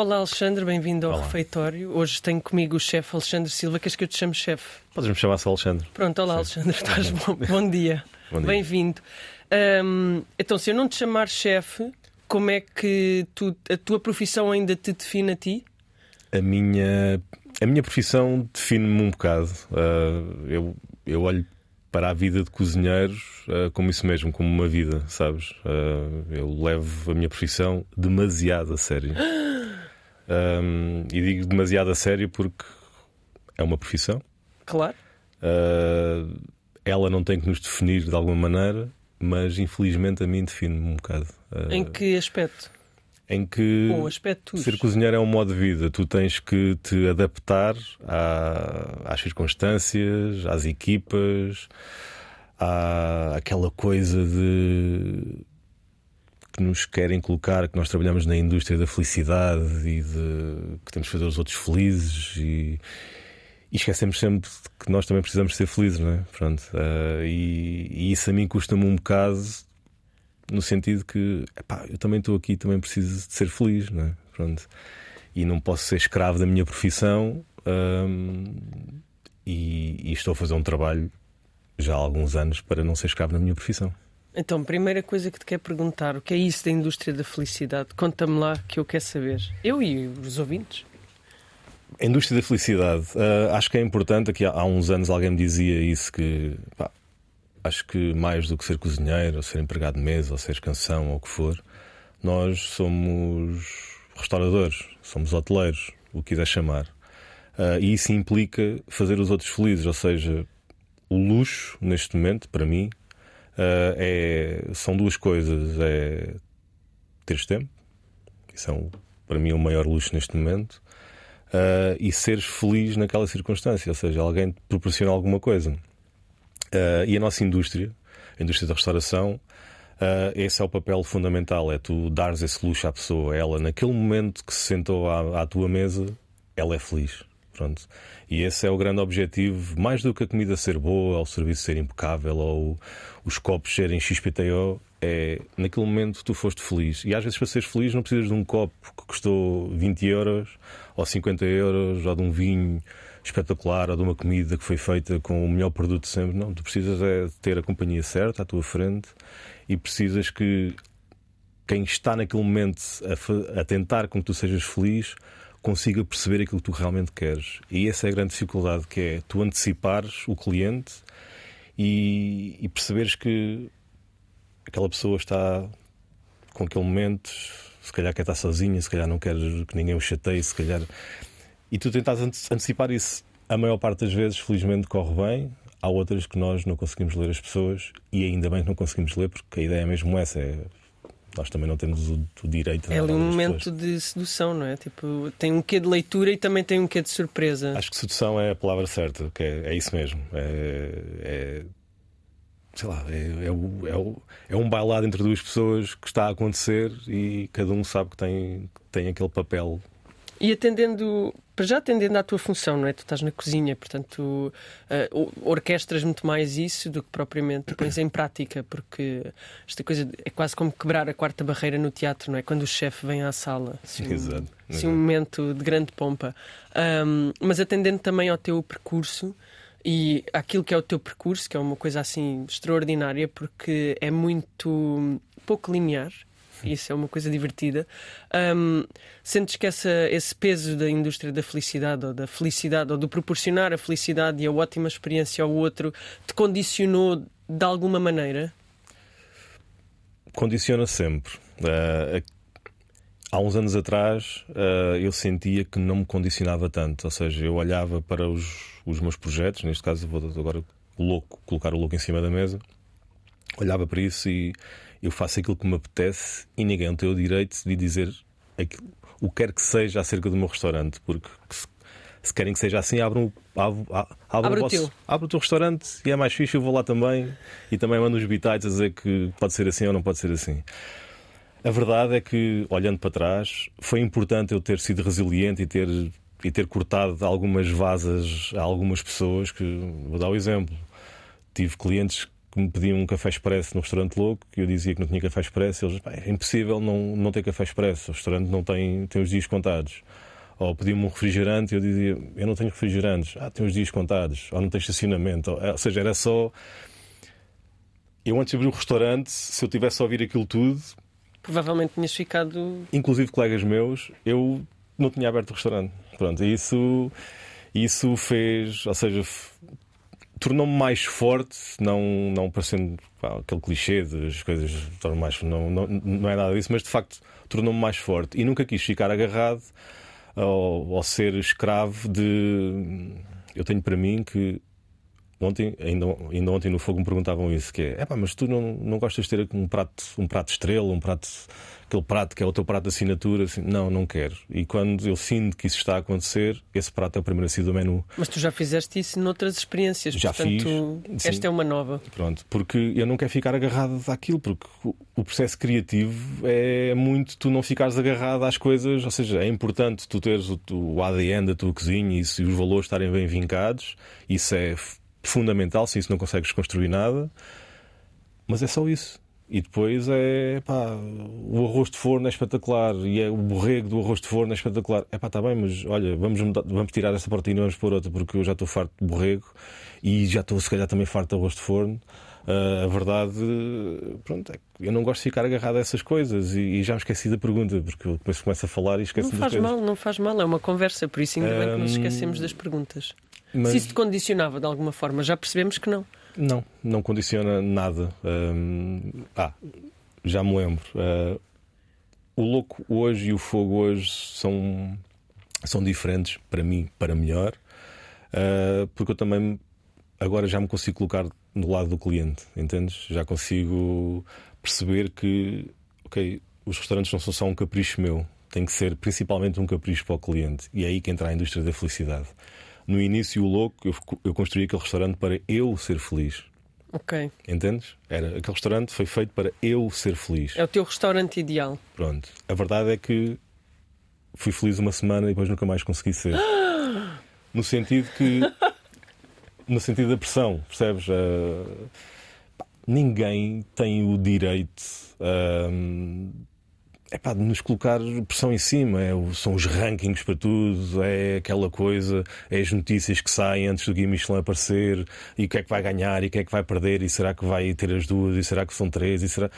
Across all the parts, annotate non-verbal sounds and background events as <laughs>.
Olá, Alexandre, bem-vindo ao Olá. refeitório. Hoje tenho comigo o chefe Alexandre Silva. Queres que eu te chame chefe? Podes-me chamar só Alexandre. Pronto, olá, Sim. Alexandre, estás bom? bom dia. dia. Bem-vindo. Então, se eu não te chamar chefe, como é que tu, a tua profissão ainda te define a ti? A minha, a minha profissão define-me um bocado. Uh, eu, eu olho para a vida de cozinheiros uh, como isso mesmo, como uma vida, sabes? Uh, eu levo a minha profissão demasiado a sério. <gasps> Um, e digo demasiado a sério porque é uma profissão. Claro. Uh, ela não tem que nos definir de alguma maneira, mas infelizmente a mim define-me um bocado. Uh, em que aspecto? Em que ser cozinheiro é um modo de vida. Tu tens que te adaptar à, às circunstâncias, às equipas, à aquela coisa de que nos querem colocar que nós trabalhamos na indústria da felicidade e de que temos que fazer os outros felizes e, e esquecemos sempre que nós também precisamos ser felizes, não é? Pronto, uh, e, e, isso a mim custa-me um bocado no sentido que epá, eu também estou aqui, também preciso de ser feliz, não é? Pronto, e não posso ser escravo da minha profissão um, e, e estou a fazer um trabalho já há alguns anos para não ser escravo da minha profissão. Então, primeira coisa que te quero perguntar: o que é isso da indústria da felicidade? Conta-me lá que eu quero saber. Eu e os ouvintes. A indústria da felicidade, uh, acho que é importante. Aqui há, uns anos alguém me dizia isso: que pá, acho que mais do que ser cozinheiro, ou ser empregado de mesa, ou ser canção, ou o que for, nós somos restauradores, somos hoteleiros, o que quiser chamar. Uh, e isso implica fazer os outros felizes, ou seja, o luxo, neste momento, para mim, é, são duas coisas: é teres tempo, que são para mim o maior luxo neste momento, uh, e seres feliz naquela circunstância, ou seja, alguém te proporciona alguma coisa. Uh, e a nossa indústria, a indústria da restauração, uh, esse é o papel fundamental: é tu dares esse luxo à pessoa. Ela, naquele momento que se sentou à, à tua mesa, ela é feliz. Pronto. E esse é o grande objetivo, mais do que a comida ser boa, ou o serviço ser impecável, ou os copos serem XPTO, é naquele momento tu foste feliz. E às vezes para seres feliz não precisas de um copo que custou 20 euros, ou 50 euros, ou de um vinho espetacular, ou de uma comida que foi feita com o melhor produto sempre. Não, tu precisas é ter a companhia certa à tua frente e precisas que quem está naquele momento a, a tentar com que tu sejas feliz consiga perceber aquilo que tu realmente queres. E essa é a grande dificuldade, que é tu antecipares o cliente e, e perceberes que aquela pessoa está com aquele momento, se calhar quer estar sozinha, se calhar não quer que ninguém o chateie, se calhar. E tu tentas antecipar isso. A maior parte das vezes, felizmente, corre bem. Há outras que nós não conseguimos ler as pessoas e ainda bem que não conseguimos ler, porque a ideia é mesmo essa: é nós também não temos o, o direito É ali um momento de sedução, não é? Tipo, tem um quê de leitura e também tem um quê de surpresa. Acho que sedução é a palavra certa, que é, é isso mesmo. É, é sei lá, é, é, o, é, o, é um bailado entre duas pessoas que está a acontecer e cada um sabe que tem, tem aquele papel e atendendo, para já atendendo à tua função, não é? Tu estás na cozinha, portanto, uh, orquestras muito mais isso do que propriamente pões em prática, porque esta coisa é quase como quebrar a quarta barreira no teatro, não é? Quando o chefe vem à sala. Assim, <laughs> exato, assim, um momento de grande pompa. Um, mas atendendo também ao teu percurso e aquilo que é o teu percurso, que é uma coisa assim extraordinária, porque é muito pouco linear isso é uma coisa divertida. Um, sentes que essa, esse peso da indústria da felicidade, ou da felicidade, ou do proporcionar a felicidade e a ótima experiência ao outro, te condicionou de alguma maneira? Condiciona sempre. Uh, há uns anos atrás uh, eu sentia que não me condicionava tanto, ou seja, eu olhava para os, os meus projetos, neste caso vou agora louco, colocar o louco em cima da mesa, olhava para isso e eu faço aquilo que me apetece e ninguém tem o direito de dizer aquilo, o que quer que seja acerca do meu restaurante, porque se, se querem que seja assim, abram, abram, abram abre, o, vosso, abre o teu restaurante e é mais fixe, eu vou lá também e também mando os bitites a dizer que pode ser assim ou não pode ser assim. A verdade é que, olhando para trás, foi importante eu ter sido resiliente e ter, e ter cortado algumas vasas a algumas pessoas que, vou dar o um exemplo, tive clientes que me pediam um café expresso no restaurante louco, que eu dizia que não tinha café expresso, eles é impossível não, não ter café expresso, o restaurante não tem, tem os dias contados. Ou pediam-me um refrigerante e eu dizia, eu não tenho refrigerantes, ah, tem os dias contados, ou não tem estacionamento. Ou, ou seja, era só. Eu antes de abrir o restaurante, se eu tivesse a ouvir aquilo tudo. Provavelmente tinhas ficado. Inclusive colegas meus, eu não tinha aberto o restaurante. Pronto, isso, isso fez, ou seja, tornou-me mais forte, não, não parecendo pá, aquele clichê das coisas tornam mais. Não, não, não é nada disso, mas de facto tornou-me mais forte. E nunca quis ficar agarrado ou, ou ser escravo de. Eu tenho para mim que ontem, ainda, ainda ontem no fogo me perguntavam isso: que é, mas tu não, não gostas de ter um prato, um prato estrela, um prato, aquele prato que é o teu prato de assinatura? Assim, não, não quero. E quando eu sinto que isso está a acontecer, esse prato é o primeiro a sair do menu. Mas tu já fizeste isso noutras experiências, já portanto, fiz, esta sim. é uma nova. Pronto, porque eu não quero ficar agarrado àquilo, porque o processo criativo é muito tu não ficares agarrado às coisas, ou seja, é importante tu teres o, o ADN da tua cozinha e se os valores estarem bem vincados, isso é fundamental, sem isso não consegues construir nada. Mas é só isso. E depois é pá, o arroz de forno é espetacular e é o borrego do arroz de forno é espetacular. É pá, está bem, mas olha, vamos, mudar, vamos tirar essa proteína e vamos pôr outra, porque eu já estou farto de borrego e já estou, se calhar, também farto de arroz de forno. Uh, a verdade, pronto, é que eu não gosto de ficar agarrado a essas coisas e, e já me esqueci da pergunta, porque eu começo, começo a falar e esqueço Não faz mal, não faz mal, é uma conversa, por isso ainda um... bem que nos esquecemos das perguntas. Mas... Se isso te condicionava de alguma forma, já percebemos que não. Não, não condiciona nada. Ah, já me lembro. Uh, o louco hoje e o fogo hoje são, são diferentes para mim, para melhor, uh, porque eu também agora já me consigo colocar do lado do cliente, entendes? Já consigo perceber que, ok, os restaurantes não são só um capricho meu, tem que ser principalmente um capricho para o cliente. E é aí que entra a indústria da felicidade no início, o louco, eu, eu construí aquele restaurante para eu ser feliz. Ok. Entendes? Era, aquele restaurante foi feito para eu ser feliz. É o teu restaurante ideal. Pronto. A verdade é que fui feliz uma semana e depois nunca mais consegui ser. <gasps> no sentido que. no sentido da pressão, percebes? Uh, ninguém tem o direito. Uh, é pá, de nos colocar pressão em cima. É, são os rankings para tudo, é aquela coisa, é as notícias que saem antes do Guia Michelin aparecer, e o que é que vai ganhar, e o que é que vai perder, e será que vai ter as duas, e será que são três, e será.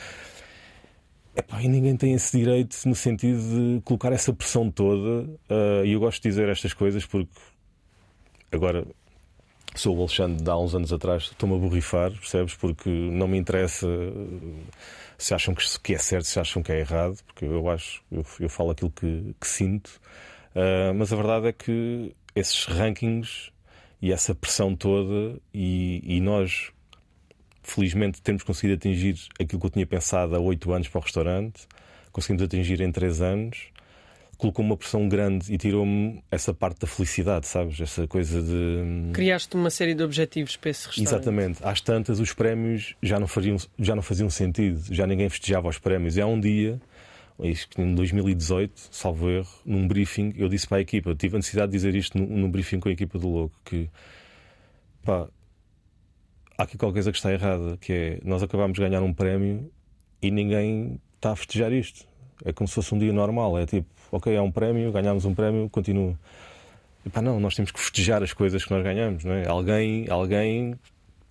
Epá, e ninguém tem esse direito no sentido de colocar essa pressão toda. Uh, e eu gosto de dizer estas coisas porque agora sou o Alexandre de há uns anos atrás, estou-me a borrifar, percebes? Porque não me interessa se acham que é certo, se acham que é errado, porque eu acho, eu, eu falo aquilo que, que sinto, uh, mas a verdade é que esses rankings e essa pressão toda, e, e nós, felizmente, temos conseguido atingir aquilo que eu tinha pensado há oito anos para o restaurante, conseguimos atingir em três anos colocou uma pressão grande e tirou-me essa parte da felicidade, sabes? Essa coisa de. Criaste uma série de objetivos para esse restaurante. Exatamente. Às tantas, os prémios já não, faziam, já não faziam sentido, já ninguém festejava os prémios. E há um dia, em 2018, salvo erro, num briefing, eu disse para a equipa, tive a necessidade de dizer isto num, briefing com a equipa do Louco, que pá, há aqui qualquer coisa que está errada, que é nós acabámos de ganhar um prémio e ninguém está a festejar isto. É como se fosse um dia normal, é tipo, ok, é um prémio, ganhámos um prémio, continua. E pá, não, nós temos que festejar as coisas que nós ganhamos, não é? Alguém, alguém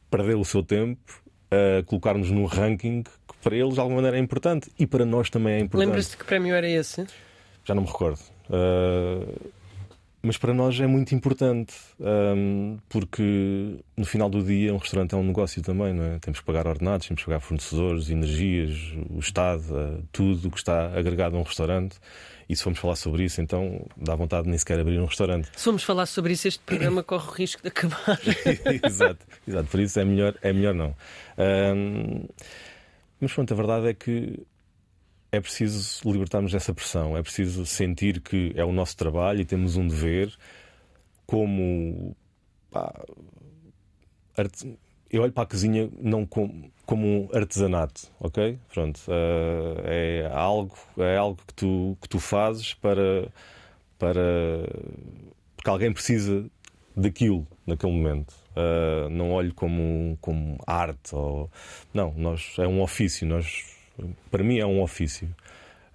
perdeu o seu tempo a colocar-nos num ranking que para eles de alguma maneira é importante e para nós também é importante. Lembras-te que prémio era esse? Já não me recordo. Uh, mas para nós é muito importante, um, porque no final do dia um restaurante é um negócio também, não é? Temos que pagar ordenados, temos que pagar fornecedores, energias, o Estado, uh, tudo o que está agregado a um restaurante. E se formos falar sobre isso, então dá vontade de nem sequer abrir um restaurante. Se formos falar sobre isso, este programa corre o risco de acabar. <laughs> exato, exato, por isso é melhor, é melhor não. Um, mas pronto, a verdade é que é preciso libertarmos dessa pressão, é preciso sentir que é o nosso trabalho e temos um dever como. Pá, arte... Eu olho para a cozinha não como, como um artesanato, ok? Pronto, uh, é algo, é algo que, tu, que tu fazes para, para. porque alguém precisa daquilo naquele momento. Uh, não olho como, como arte ou não, nós é um ofício, nós para mim é um ofício.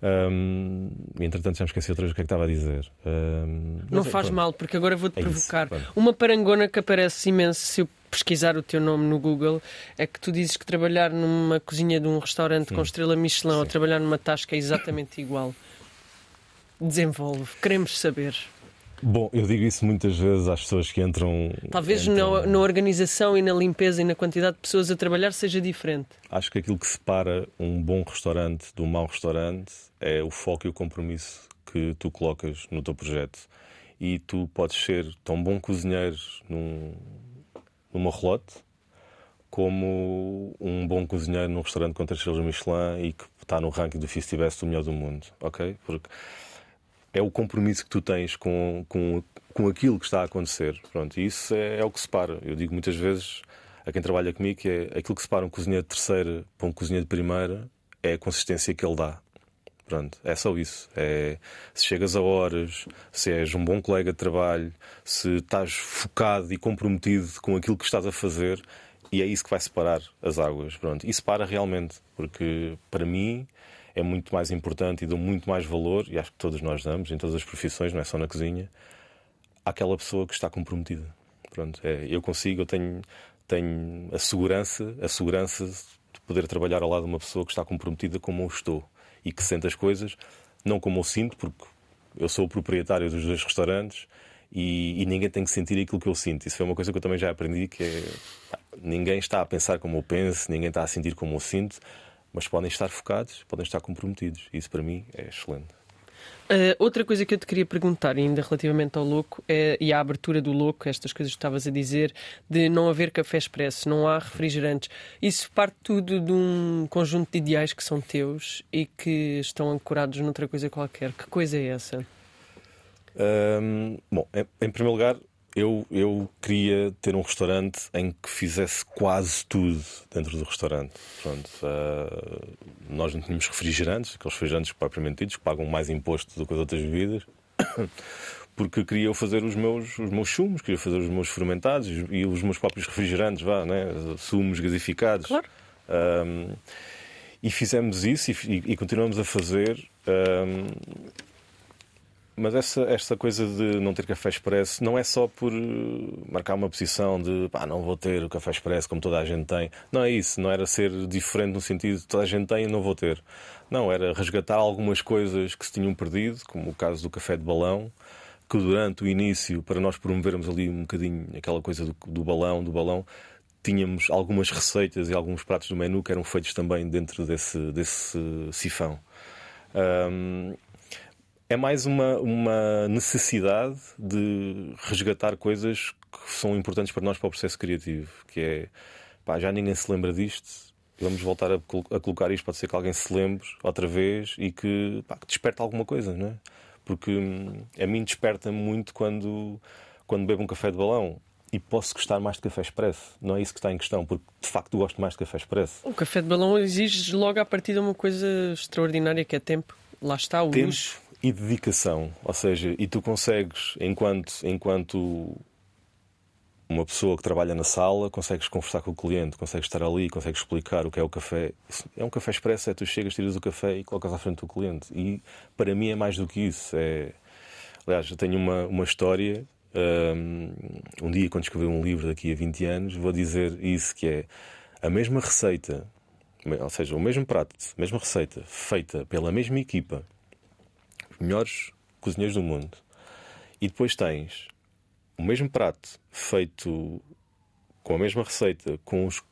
Um, entretanto, já me esqueci outra vez o que é que estava a dizer. Um, não faz pronto. mal, porque agora vou-te é provocar. Isso, Uma parangona que aparece imenso se eu pesquisar o teu nome no Google é que tu dizes que trabalhar numa cozinha de um restaurante Sim. com estrela Michelin Sim. ou trabalhar numa tasca é exatamente igual. Desenvolve, queremos saber. Bom, eu digo isso muitas vezes às pessoas que entram. Talvez entram... Na, na, organização e na limpeza e na quantidade de pessoas a trabalhar seja diferente. Acho que aquilo que separa um bom restaurante de um mau restaurante é o foco e o compromisso que tu colocas no teu projeto. E tu podes ser tão bom cozinheiro num, numa relote como um bom cozinheiro num restaurante com três estrelas Michelin e que está no ranking do Fifty Best do melhor do mundo, ok? Porque é o compromisso que tu tens com, com, com aquilo que está a acontecer. Pronto, e isso é, é, o que separa. Eu digo muitas vezes a quem trabalha comigo que é aquilo que separa um cozinheiro de terceira para um cozinheiro de primeira é a consistência que ele dá. Pronto, é só isso. É, se chegas a horas, se és um bom colega de trabalho, se estás focado e comprometido com aquilo que estás a fazer, e é isso que vai separar as águas. Pronto, e separa realmente, porque para mim é muito mais importante e dou muito mais valor, e acho que todos nós damos, em todas as profissões, não é só na cozinha, àquela pessoa que está comprometida. Pronto, é, eu consigo, eu tenho, tenho a segurança, a segurança de poder trabalhar ao lado de uma pessoa que está comprometida como eu estou e que sente as coisas, não como eu sinto, porque eu sou o proprietário dos dois restaurantes e, e, ninguém tem que sentir aquilo que eu sinto. Isso foi uma coisa que eu também já aprendi, que é, ninguém está a pensar como eu penso, ninguém está a sentir como eu sinto mas podem estar focados, podem estar comprometidos. Isso para mim é excelente. Uh, outra coisa que eu te queria perguntar, ainda relativamente ao louco, é, e à abertura do louco, estas coisas que estavas a dizer, de não haver café expresso, não há refrigerantes. Isso parte tudo de um conjunto de ideais que são teus e que estão ancorados noutra coisa qualquer. Que coisa é essa? Um, bom, em, em primeiro lugar, eu, eu queria ter um restaurante em que fizesse quase tudo dentro do restaurante. Pronto, uh, nós não tínhamos refrigerantes, aqueles refrigerantes propriamente ditos, que pagam mais imposto do que as outras bebidas, <coughs> porque queria fazer os meus, os meus sumos, queria fazer os meus fermentados e os meus próprios refrigerantes, vá, né? sumos gasificados. Claro. Um, e fizemos isso e, e, continuamos a fazer. Um, mas essa, esta coisa de não ter café expresso não é só por eh, marcar uma posição de pá, não vou ter o café expresso como toda a gente tem. Não é isso, não era ser diferente no sentido de toda a gente tem e não vou ter. Não, era resgatar algumas coisas que se tinham perdido, como o caso do café de balão, que durante o início, para nós promovermos ali um bocadinho aquela coisa do, do balão, do balão, tínhamos algumas receitas e alguns pratos do menu que eram feitos também dentro desse, desse sifão. Um, é mais uma, uma necessidade de resgatar coisas que são importantes para nós para o processo criativo, que é pá, já ninguém se lembra disto, vamos voltar a, a, colocar isto, pode ser que alguém se lembre outra vez e que, pá, que desperte alguma coisa, não é? Porque hum, a mim desperta muito quando, quando bebo um café de balão e posso gostar mais de café expresso. Não é isso que está em questão, porque de facto gosto mais de café expresso. O café de balão exige logo a partir de uma coisa extraordinária que é tempo. Lá está o tempo. luxo e dedicação. Ou seja, e tu consegues, enquanto, enquanto uma pessoa que trabalha na sala, consegues conversar com o cliente, consegues estar ali, consegues explicar o que é o café. É um café expresso, é tu chegas, tiras o café e colocas à frente do cliente. E para mim é mais do que isso. É... Aliás, eu tenho uma, uma história. Um, um dia, quando escrevi um livro daqui a 20 anos, vou dizer isso: que é a mesma receita, ou seja, o mesmo prato, a mesma receita, feita pela mesma equipa, melhores cozinheiros do mundo. E depois tens o mesmo prato feito com a mesma receita, com os,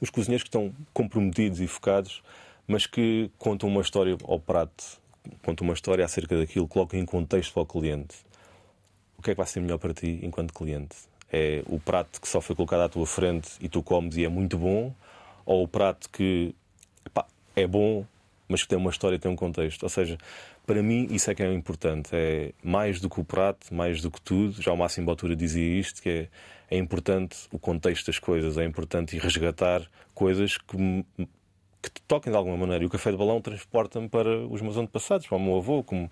os cozinheiros que estão comprometidos e focados, mas que contam uma história ao prato, contam uma história acerca daquilo, colocam em contexto para o cliente. O que é que vai ser melhor para ti enquanto cliente? É o prato que só foi colocado à tua frente e tu comes e é muito bom? Ou o prato que epá, é bom, mas que tem uma história, tem um contexto? Ou seja, para mim, isso é que é importante. É mais do que o prato, mais do que tudo. Já o Máximo Botura dizia isto: que é, é importante o contexto das coisas, é importante resgatar coisas que, que te toquem de alguma maneira. E o café de balão transporta-me para os meus antepassados, para o meu avô. Como,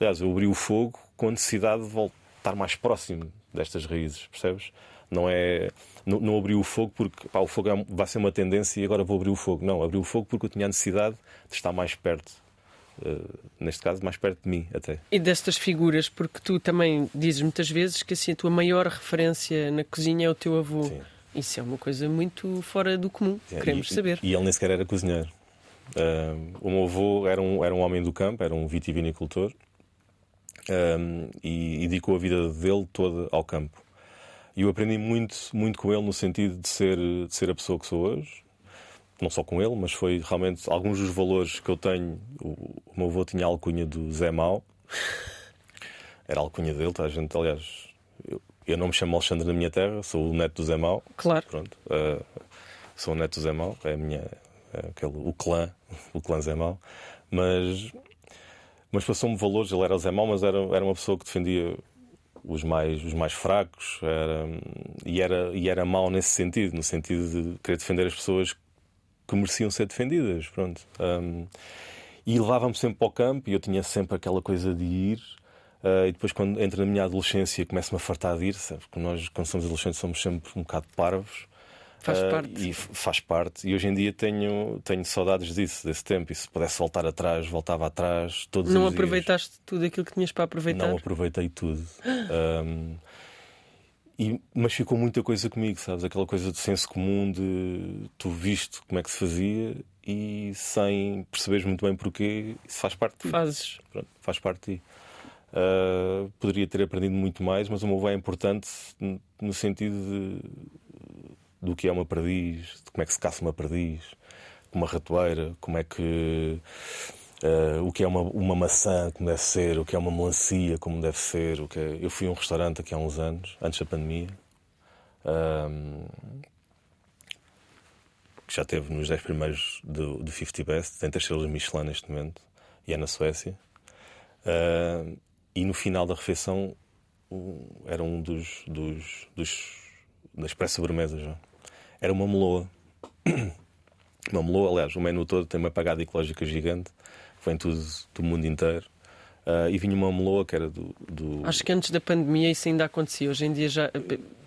aliás, eu abri o fogo com a necessidade de voltar mais próximo destas raízes, percebes? Não é. Não, não abri o fogo porque pá, o fogo é, vai ser uma tendência e agora vou abrir o fogo. Não, abri o fogo porque eu tinha a necessidade de estar mais perto. Uh, neste caso, mais perto de mim, até. E destas figuras, porque tu também dizes muitas vezes que assim, a tua maior referência na cozinha é o teu avô. Sim. Isso é uma coisa muito fora do comum, queremos e, saber. E ele nem sequer era cozinheiro. Uh, o meu avô era um, era um homem do campo, era um vitivinicultor um, e, e dedicou a vida dele toda ao campo. E eu aprendi muito, muito com ele no sentido de ser, de ser a pessoa que sou hoje. Não só com ele, mas foi realmente alguns dos valores que eu tenho. O, o meu avô tinha a alcunha do Zé Mau. Era a alcunha dele, tá? a gente, aliás, eu, eu, não me chamo Alexandre na minha terra, sou o neto do Zé Mau. Claro. Pronto, uh, sou o neto do Zé Mau, é a minha, é aquele, o clã, o clã Zé Mau. Mas mas passou-me valores. Ele era Zé Mau, mas era, era uma pessoa que defendia os mais, os mais fracos era, e, era, e era mau nesse sentido no sentido de querer defender as pessoas que mereciam ser defendidas. Pronto. Um, e levava-me sempre para o campo e eu tinha sempre aquela coisa de ir. Uh, e depois, quando entra na minha adolescência, começo-me a fartar de ir, sabe? Porque nós, quando somos adolescentes, somos sempre um bocado parvos. Faz uh, parte. E faz parte. E hoje em dia tenho, tenho saudades disso, desse tempo. E se pudesse voltar atrás, voltava atrás todos Não aproveitaste dias. tudo aquilo que tinhas para aproveitar? Não aproveitei tudo. <gasps> um, e, mas ficou muita coisa comigo, sabes? Aquela coisa de senso comum de tu viste como é que se fazia e sem perceberes muito bem porquê, isso faz parte de ti. Fazes. Pronto, faz parte de ti. Uh, poderia ter aprendido muito mais, mas o meu é importante no sentido de do que é uma perdiz, de como é que se caça uma perdiz, uma ratoeira, como é que. Uh, o que é uma, uma maçã, como deve ser, o que é uma melancia, como deve ser. O que é... Eu fui a um restaurante aqui há uns anos, antes da pandemia, um, que já teve nos 10 primeiros do, do 50 Best, tem três estrelas Michelin neste momento, e é na Suécia. Uh, e no final da refeição era um dos, dos, dos das pré-sobremesas. Era uma meloa. <coughs> Uma meloa, aliás, o menu todo tem uma pagada ecológica gigante, vem tudo do mundo inteiro. Uh, e vinha uma meloa que era do, do, Acho que antes da pandemia isso ainda acontecia. Hoje em dia já.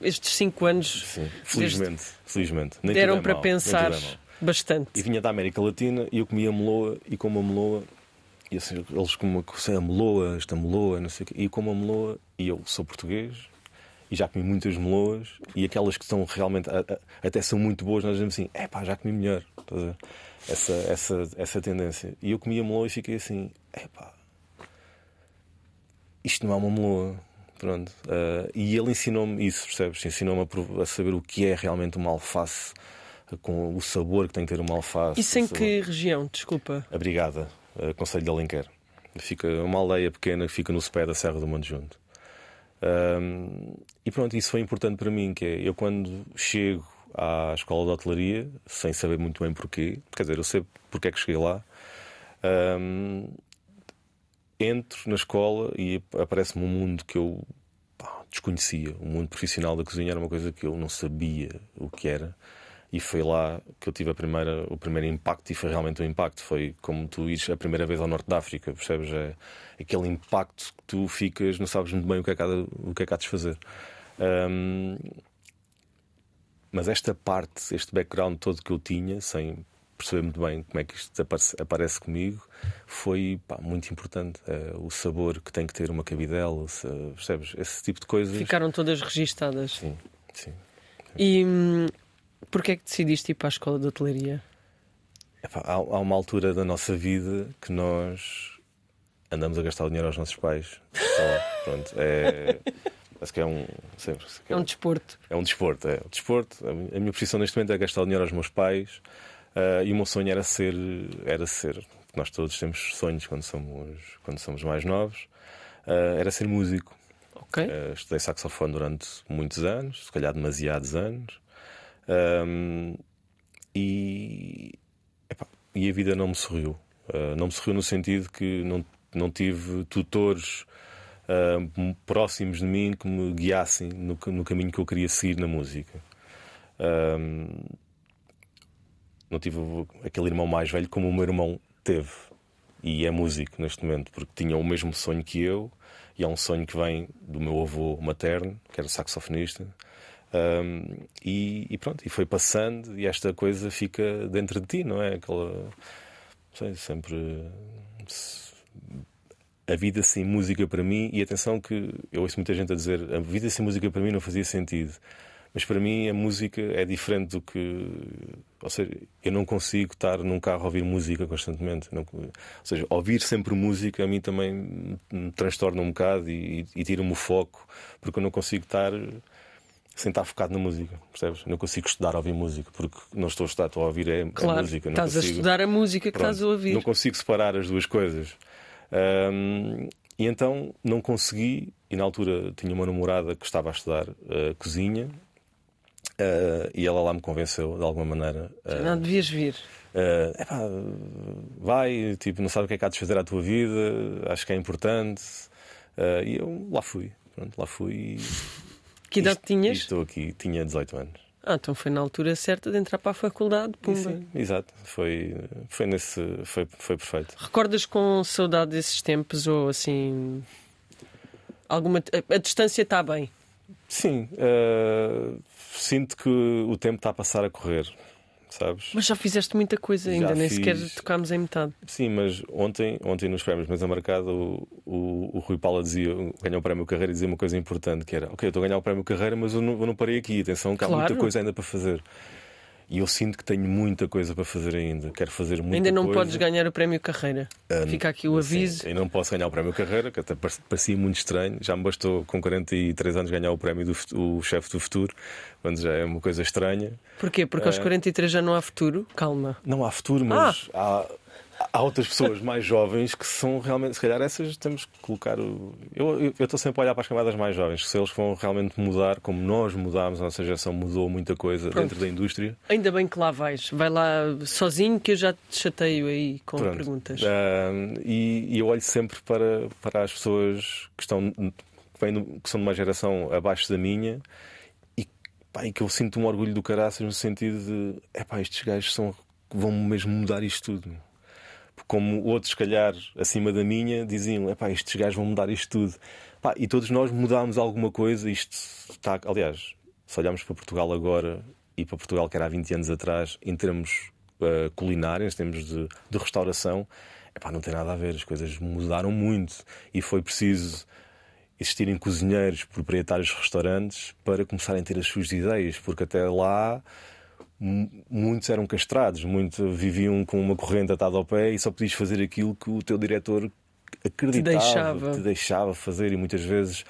Estes cinco anos. Sim, felizmente, felizmente. Nem deram é para mal, pensar é bastante. E vinha da América Latina e eu comia meloa e com uma meloa. E assim, eles com uma a meloa, esta meloa, não sei o quê. E com uma meloa, e eu sou português, e já comi muitas meloas e aquelas que são realmente até são muito boas, nós dizemos assim, é pá, já comi melhor. Essa, essa, essa tendência. E eu comia meloa e fiquei assim, é pá, isto não é uma meloa. Pronto. Uh, e ele ensinou-me isso, percebes? Ensinou-me a, a, saber o que é realmente uma alface, com o sabor que tem que ter uma alface. Isso em que região? Desculpa. A Brigada, uh, Conselho de Alenquer. Fica uma aldeia pequena que fica no pé da Serra do Monte Junto. Um, e pronto, isso foi importante para mim, que é eu quando chego à escola de hotelaria, sem saber muito bem porquê, quer dizer, eu sei porque é que cheguei lá, um, entro na escola e aparece-me um mundo que eu pá, desconhecia. O mundo profissional da cozinha era uma coisa que eu não sabia o que era e foi lá que eu tive a primeira, o primeiro impacto e foi realmente um impacto. Foi como tu ires a primeira vez ao norte da África, percebes? É aquele impacto que tu ficas, não sabes muito bem o que é que há o que é que há de fazer. Um, mas esta parte, este background todo que eu tinha, sem perceber muito bem como é que isto aparece, aparece comigo, foi pá, muito importante. Uh, o sabor que tem que ter uma cabidela, se, percebes? Esse tipo de coisas. Ficaram todas registadas. Sim, sim. E hum, Porquê é que decidiste ir para a escola de hotelaria? Epá, há, há, uma altura da nossa vida que nós andamos a gastar o dinheiro aos nossos pais. Só, pronto, é, acho que é um. Sempre, é, é um desporto. É um desporto, é. O desporto, a minha posição neste momento é gastar o dinheiro aos meus pais uh, e o meu sonho era ser. Era ser nós todos temos sonhos quando somos, quando somos mais novos. Uh, era ser músico. Okay. Uh, estudei saxofone durante muitos anos, se calhar demasiados anos. Um, e, epá, e a vida não me sorriu. Uh, não me sorriu no sentido que não, não tive tutores uh, próximos de mim que me guiassem no, no, caminho que eu queria seguir na música. Um, não tive aquele irmão mais velho como o meu irmão teve. E é músico neste momento, porque tinha o mesmo sonho que eu, e é um sonho que vem do meu avô materno, que era saxofonista, Um, e, e, pronto, e foi passando, e esta coisa fica dentro de ti, não é? Aquela. Não sei, sempre. A vida sem música para mim, e atenção que eu ouço muita gente a dizer a vida sem música para mim não fazia sentido. Mas para mim a música é diferente do que. Ou seja, eu não consigo estar num carro a ouvir música constantemente. Não... Ou seja, ouvir sempre música a mim também me transtorna um bocado e, e tira-me o foco, porque eu não consigo estar sem estar focado na música, percebes? Não consigo estudar a ouvir música, porque não estou a estudar, estou a ouvir é, claro, a música. Não estás consigo... a estudar a música que Pronto, estás a ouvir. Não consigo separar as duas coisas. Um, e então não consegui, e na altura tinha uma namorada que estava a estudar uh, cozinha, Uh, e ela lá me convenceu de alguma maneira. Uh, não devias vir. Uh, epá, vai, tipo, não sabe o que é que há de fazer à tua vida, acho que é importante. E eu lá fui. Pronto, lá fui. Que idade isto, tinhas? Estou aqui, tinha 18 anos. Ah, então foi na altura certa de entrar para a faculdade, pumba. Sim, exato, foi, foi nesse. Foi, foi perfeito. Recordas com saudade desses tempos ou assim. Alguma. A, a distância está bem? Sim, uh, sinto que o tempo está a passar a correr. Sabes? Mas já fizeste muita coisa ainda, já nem fiz... sequer tocámos em metade. Sim, mas ontem, ontem nos prémios Mesa Marcada, o, o, o Rui Paula dizia, ganhou o prémio Carreira, dizia uma coisa importante: que era, ok, eu estou a ganhar o prémio Carreira, mas eu não, eu não parei aqui, atenção, que há muita coisa ainda para fazer. E eu sinto que tenho muita coisa para fazer ainda. Quero fazer muita Ainda não coisa. podes ganhar o prémio Carreira. Um, Fica aqui o aviso. Sim, ainda não posso ganhar o prémio Carreira, que até parecia muito estranho. Já me bastou com 43 anos ganhar o prémio do o chefe do futuro, quando já é uma coisa estranha. Porquê? Porque aos 43 já não há futuro? Calma. Não há futuro, mas ah. há há outras pessoas mais jovens que são realmente, se calhar essas temos que colocar. O... Eu estou sempre a olhar para as camadas mais jovens, que se eles vão realmente mudar, como nós mudámos, a nossa geração mudou muita coisa Pronto. dentro da indústria. Ainda bem que lá vais, vai lá sozinho que eu já te chateio aí com Pronto. perguntas. Uh, e, e, eu olho sempre para, para as pessoas que estão que, que são de uma geração abaixo da minha e, pá, e que eu sinto um orgulho do caraças no sentido de é pá, estes gajos são, vão mesmo mudar isto tudo como outros, se calhar, acima da minha, diziam: epá, estes gajos vão mudar isto tudo. E todos nós mudámos alguma coisa. Isto está. Aliás, se olharmos para Portugal agora e para Portugal que era há 20 anos atrás, em termos uh, culinários, em termos de, de restauração, epá, não tem nada a ver. As coisas mudaram muito e foi preciso existirem cozinheiros, proprietários de restaurantes para começarem a ter as suas ideias, porque até lá muitos eram castrados, muitos viviam com uma corrente atada ao pé e só podias fazer aquilo que o teu diretor acreditava, te deixava, te deixava fazer e muitas vezes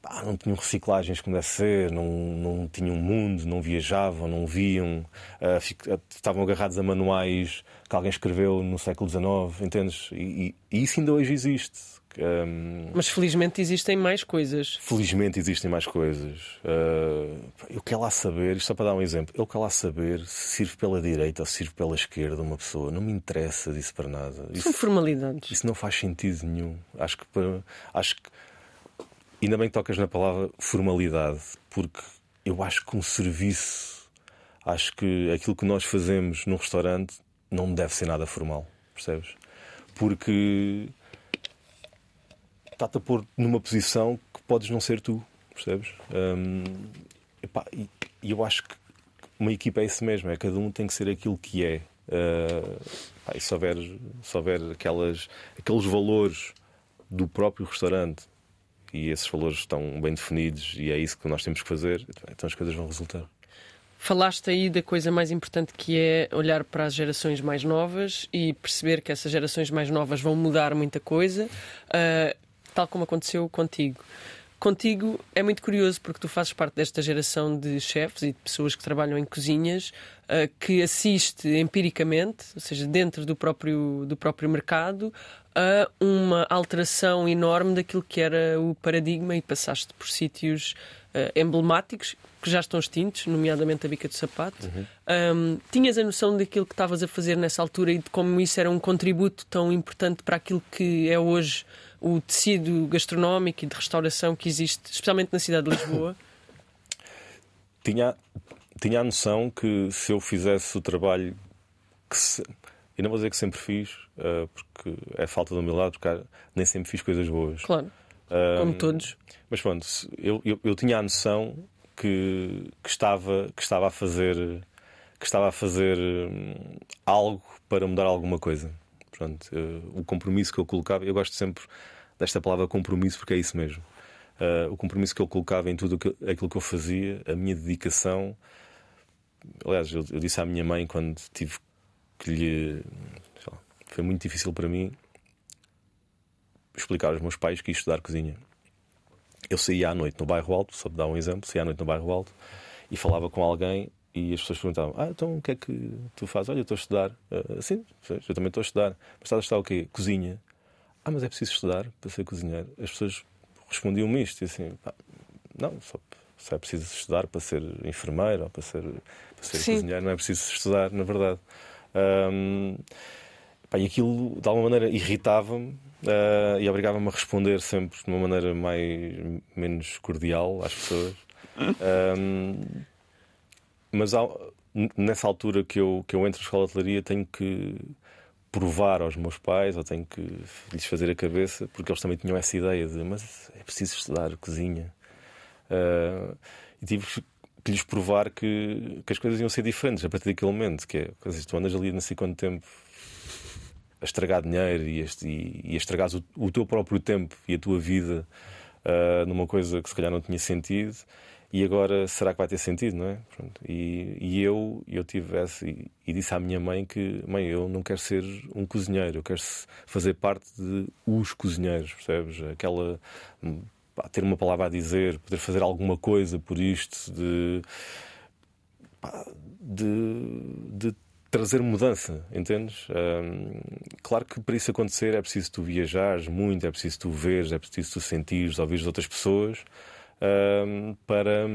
pá, não tinham reciclagens como deve ser, não, não tinham mundo, não viajavam, não viam, uh, fico, uh, estavam agarrados a manuais que alguém escreveu no século XIX, entendes? E, e, e isso ainda hoje existe. Um, Mas felizmente existem mais coisas. Felizmente existem mais coisas. Uh, eu quero lá saber, isto só para dar um exemplo, eu quero lá saber se sirve pela direita ou se sirve pela esquerda uma pessoa. Não me interessa disso para nada. Isso, São formalidades. Isso não faz sentido nenhum. Acho que, para, acho que ainda bem que tocas na palavra formalidade, porque eu acho que um serviço, acho que aquilo que nós fazemos num restaurante não deve ser nada formal, percebes? Porque está-te a pôr numa posição que podes não ser tu, percebes? Um, epá, e, e, eu acho que uma equipa é isso mesmo, é cada um tem que ser aquilo que é. Uh, e se houver, se houver aquelas, aqueles valores do próprio restaurante e esses valores estão bem definidos e é isso que nós temos que fazer, então as coisas vão resultar. Falaste aí da coisa mais importante que é olhar para as gerações mais novas e perceber que essas gerações mais novas vão mudar muita coisa. Uh, tal como aconteceu contigo. Contigo é muito curioso porque tu fazes parte desta geração de chefes e de pessoas que trabalham em cozinhas uh, que assiste empiricamente, ou seja, dentro do próprio, do próprio mercado, a uma alteração enorme daquilo que era o paradigma e passaste por sítios uh, emblemáticos que já estão extintos, nomeadamente a bica do sapato. Uhum. Um, tinhas a noção daquilo que estavas a fazer nessa altura e de como isso era um contributo tão importante para aquilo que é hoje o tecido gastronómico e de restauração que existe, especialmente na cidade de Lisboa? <laughs> tinha, tinha a noção que se eu fizesse o trabalho que se, e não vou dizer que sempre fiz, uh, porque é falta de humildade, porque nem sempre fiz coisas boas. Claro. Uh, como todos. Mas pronto, eu, eu, eu, tinha a noção que, que, estava, que estava a fazer que estava a fazer hum, algo para mudar alguma coisa. Pronto, uh, o compromisso que eu colocava, eu gosto sempre desta palavra compromisso porque é isso mesmo. Uh, o compromisso que eu colocava em tudo aquilo que eu fazia, a minha dedicação. Aliás, eu, eu disse à minha mãe quando tive que lhe. Lá, foi muito difícil para mim explicar aos meus pais que ia estudar cozinha. Eu saía à noite no bairro Alto, só para dar um exemplo, saía à noite no bairro Alto e falava com alguém e as pessoas perguntavam: Ah, então o que é que tu fazes? Olha, eu estou a estudar. Uh, sim, eu também estou a estudar. Mas estás a estudar o quê? Cozinha. Ah, mas é preciso estudar para ser cozinheiro. As pessoas respondiam-me isto e assim: Não, só, só, é preciso estudar para ser enfermeiro ou para ser, para ser cozinheiro, não é preciso estudar, na verdade. Um, pá, e aquilo, de alguma maneira, irritava-me uh, e obrigava-me a responder sempre de uma maneira mais, menos cordial às pessoas. Um, mas nessa altura que eu, que eu entro na escola de hotelaria, tenho que provar aos meus pais, ou tenho que lhes fazer a cabeça, porque eles também tinham essa ideia de mas é preciso estudar cozinha. Uh, e tive que lhes provar que, que as coisas iam ser diferentes a partir daquele momento, que é, dizer, tu andas ali não sei quanto tempo a estragar dinheiro e, e, e a estragar o, o, teu próprio tempo e a tua vida uh, numa coisa que se calhar não tinha sentido e agora será que vai ter sentido, não é? Pronto. E, e, eu, eu tivesse e, e, disse à minha mãe que, mãe, eu não quero ser um cozinheiro, eu quero fazer parte de os cozinheiros, percebes? Aquela pá, ter uma palavra a dizer, poder fazer alguma coisa por isto, de, pá, de, de trazer mudança, entendes? claro que para isso acontecer é preciso tu viajares muito, é preciso tu veres, é preciso tu sentires, ouvires outras pessoas para,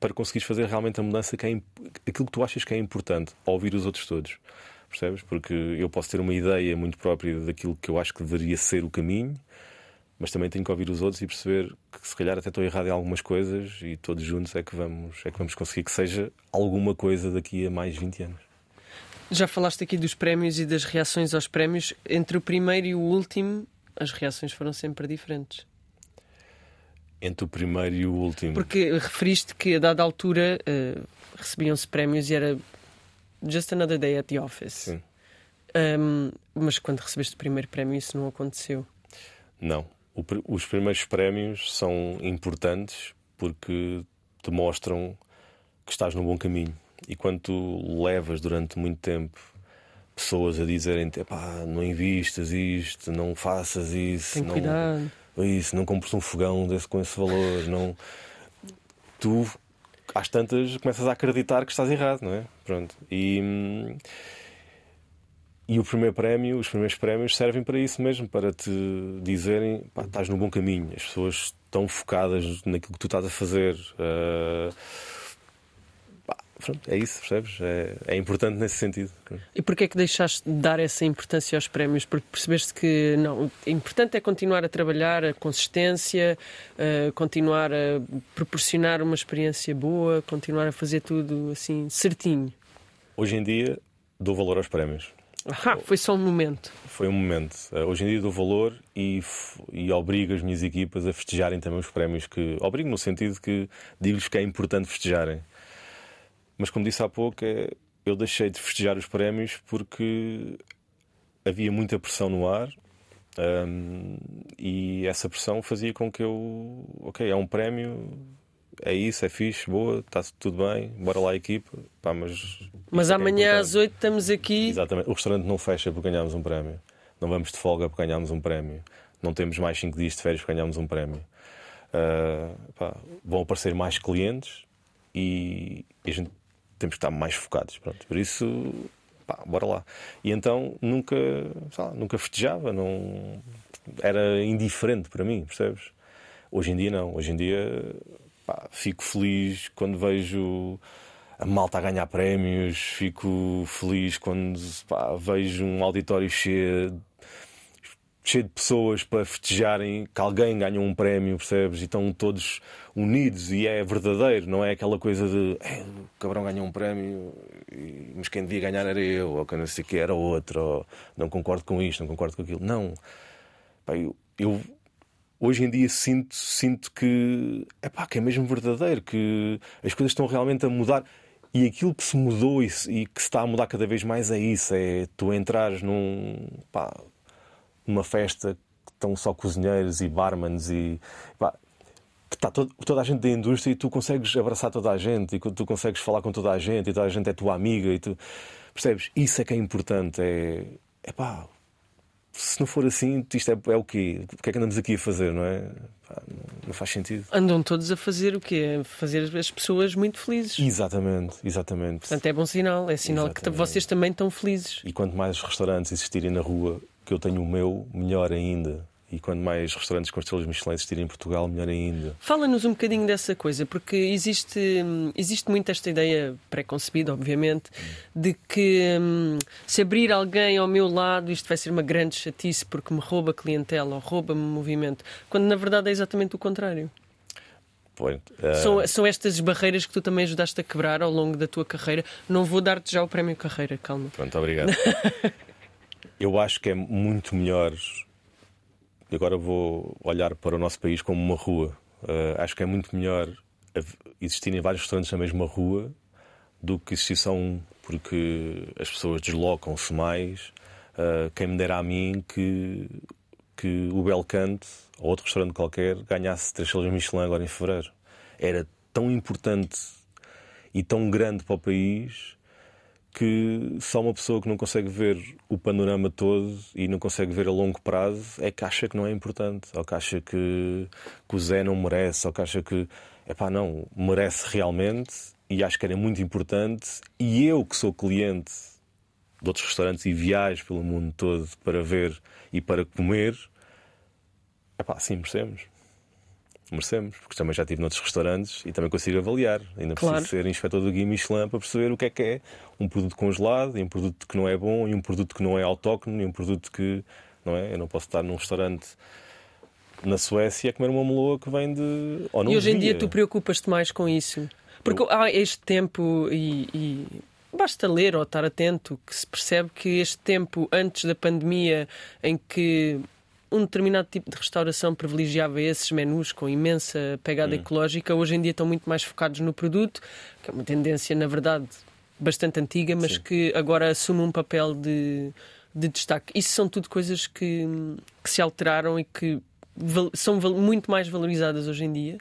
para conseguires fazer realmente a mudança que é aquilo que tu achas que é importante, ouvir os outros todos. Percebes? Porque eu posso ter uma ideia muito própria daquilo que eu acho que deveria ser o caminho, mas também tenho que ouvir os outros e perceber que se calhar até estou errado em algumas coisas e todos juntos é que vamos, é que vamos conseguir que seja alguma coisa daqui a mais 20 anos. Já falaste aqui dos prémios e das reações aos prémios. Entre o primeiro e o último, as reações foram sempre diferentes entre o primeiro e o último. Porque referiste que a dada altura uh, recebiam-se prémios e era just another day at the office. Sim. Um, mas quando recebeste o primeiro prémio isso não aconteceu? Não. O, os primeiros prémios são importantes porque te mostram que estás no bom caminho. E quando tu levas durante muito tempo pessoas a dizerem não invistas isto, não faças isso, Tem não, cuidado isso, não compres um fogão desse, com esse valor, não. Tu, às tantas, começas a acreditar que estás errado, não é? Pronto. E. E o primeiro prémio, os primeiros prémios servem para isso mesmo, para te dizerem pá, estás no bom caminho, as pessoas estão focadas naquilo que tu estás a fazer. Uh Pronto, é isso, percebes? É, é, importante nesse sentido. E porquê é que deixaste de dar essa importância aos prémios? Porque percebeste que não, o importante é continuar a trabalhar, a consistência, uh, continuar a proporcionar uma experiência boa, continuar a fazer tudo assim certinho. Hoje em dia dou valor aos prémios. Ah, foi só um momento. Foi um momento. Uh, hoje em dia dou valor e, e obrigo as minhas equipas a festejarem também os prémios que. Obrigo no sentido que digo-lhes que é importante festejarem. Mas como disse há pouco, é, eu deixei de festejar os prémios porque havia muita pressão no ar um, e essa pressão fazia com que eu, ok, é um prémio, é isso, é fixe, boa, está tudo bem, bora lá, equipa. Pá, mas mas é amanhã é às 8 estamos aqui. Exatamente, o restaurante não fecha porque ganhamos um prémio, não vamos de folga porque ganhamos um prémio, não temos mais 5 dias de férias porque ganhamos um prémio. Uh, pá, vão aparecer mais clientes e a gente temos que estar mais focados. Pronto. Por isso, pá, bora lá. E então nunca, lá, nunca festejava, não era indiferente para mim, percebes? Hoje em dia não. Hoje em dia pá, fico feliz quando vejo a malta a ganhar prémios, fico feliz quando pá, vejo um auditório cheio cheio de pessoas para festejarem que alguém ganhou um prémio, percebes? E estão todos unidos e é verdadeiro, não é aquela coisa de é, o cabrão ganhou um prémio, mas quem devia ganhar era eu, ou que não sei que era outro, ou não concordo com isto, não concordo com aquilo. Não. Pá, eu, eu, hoje em dia sinto, sinto que, epá, que é mesmo verdadeiro, que as coisas estão realmente a mudar. E aquilo que se mudou e, e que se está a mudar cada vez mais é isso: é tu entrares num, pá, numa festa que estão só cozinheiros e barmans e pá, está todo, toda a gente da indústria e tu consegues abraçar toda a gente e tu consegues falar com toda a gente e toda a gente é tua amiga e tu percebes? Isso é que é importante. É, é pá, se não for assim, isto é, é o quê? O que é que andamos aqui a fazer, não é? Pá, não faz sentido. Andam todos a fazer o quê? Fazer as pessoas muito felizes. Exatamente, exatamente. Portanto, é bom sinal. É sinal exatamente. que vocês também estão felizes. E quanto mais restaurantes existirem na rua, eu tenho o meu, melhor ainda. E quando mais restaurantes com estrelas Michelin existirem em Portugal, melhor ainda. Fala-nos um bocadinho dessa coisa, porque existe, existe muito esta ideia pré-concebida, obviamente, de que hum, se abrir alguém ao meu lado isto vai ser uma grande chatice porque me rouba clientela ou rouba-me movimento, quando na verdade é exatamente o contrário. Uh... São, são estas barreiras que tu também ajudaste a quebrar ao longo da tua carreira. Não vou dar-te já o prémio carreira, calma. Pronto, obrigado. <laughs> Eu acho que é muito melhor agora vou olhar para o nosso país como uma rua. Uh, acho que é muito melhor existirem vários restaurantes na mesma rua do que existir só um, porque as pessoas deslocam-se mais. Uh, quem me dera a mim que, que o Belcante ou outro restaurante qualquer ganhasse três estrelas Michelin agora em fevereiro. Era tão importante e tão grande para o país que só uma pessoa que não consegue ver o panorama todo e não consegue ver a longo prazo é que acha que não é importante, ou que acha que, que o Zé não merece, ou que acha que, é pá, não, merece realmente e acho que era muito importante. E eu, que sou cliente de outros restaurantes e viajo pelo mundo todo para ver e para comer, é pá, sim, merecemos merecemos, porque também já estive noutros restaurantes e também consigo avaliar. Ainda claro. preciso ser inspetor do Guia Michelin para perceber o que é que é um produto congelado, e um produto que não é bom, e um produto que não é autóctone, e um produto que não é. Eu não posso estar num restaurante na Suécia a comer uma meloa que vem de. Ou não e hoje em dia tu preocupas-te mais com isso? Porque há este tempo e, e basta ler ou estar atento que se percebe que este tempo antes da pandemia em que um determinado tipo de restauração privilegiava esses menus com imensa pegada hum. ecológica, hoje em dia estão muito mais focados no produto, que é uma tendência, na verdade, bastante antiga, mas Sim. que agora assume um papel de, de destaque. Isso são tudo coisas que, que se alteraram e que são muito mais valorizadas hoje em dia?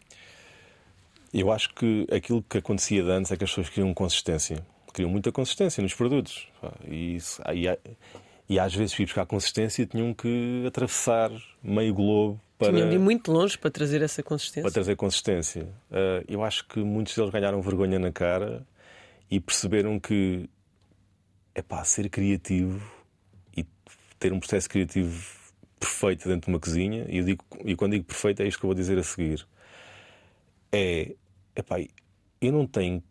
Eu acho que aquilo que acontecia antes é que as pessoas queriam consistência. Queriam muita consistência nos produtos. E, isso, e, e às vezes, para buscar consistência, tinham que atravessar meio globo para. Tinham de ir muito longe para trazer essa consistência. Para trazer consistência. Uh, eu acho que muitos deles ganharam vergonha na cara e perceberam que é pá, ser criativo e ter um processo criativo perfeito dentro de uma cozinha, e, eu digo, e quando digo perfeito é isto que eu vou dizer a seguir. É, é pá, eu não tenho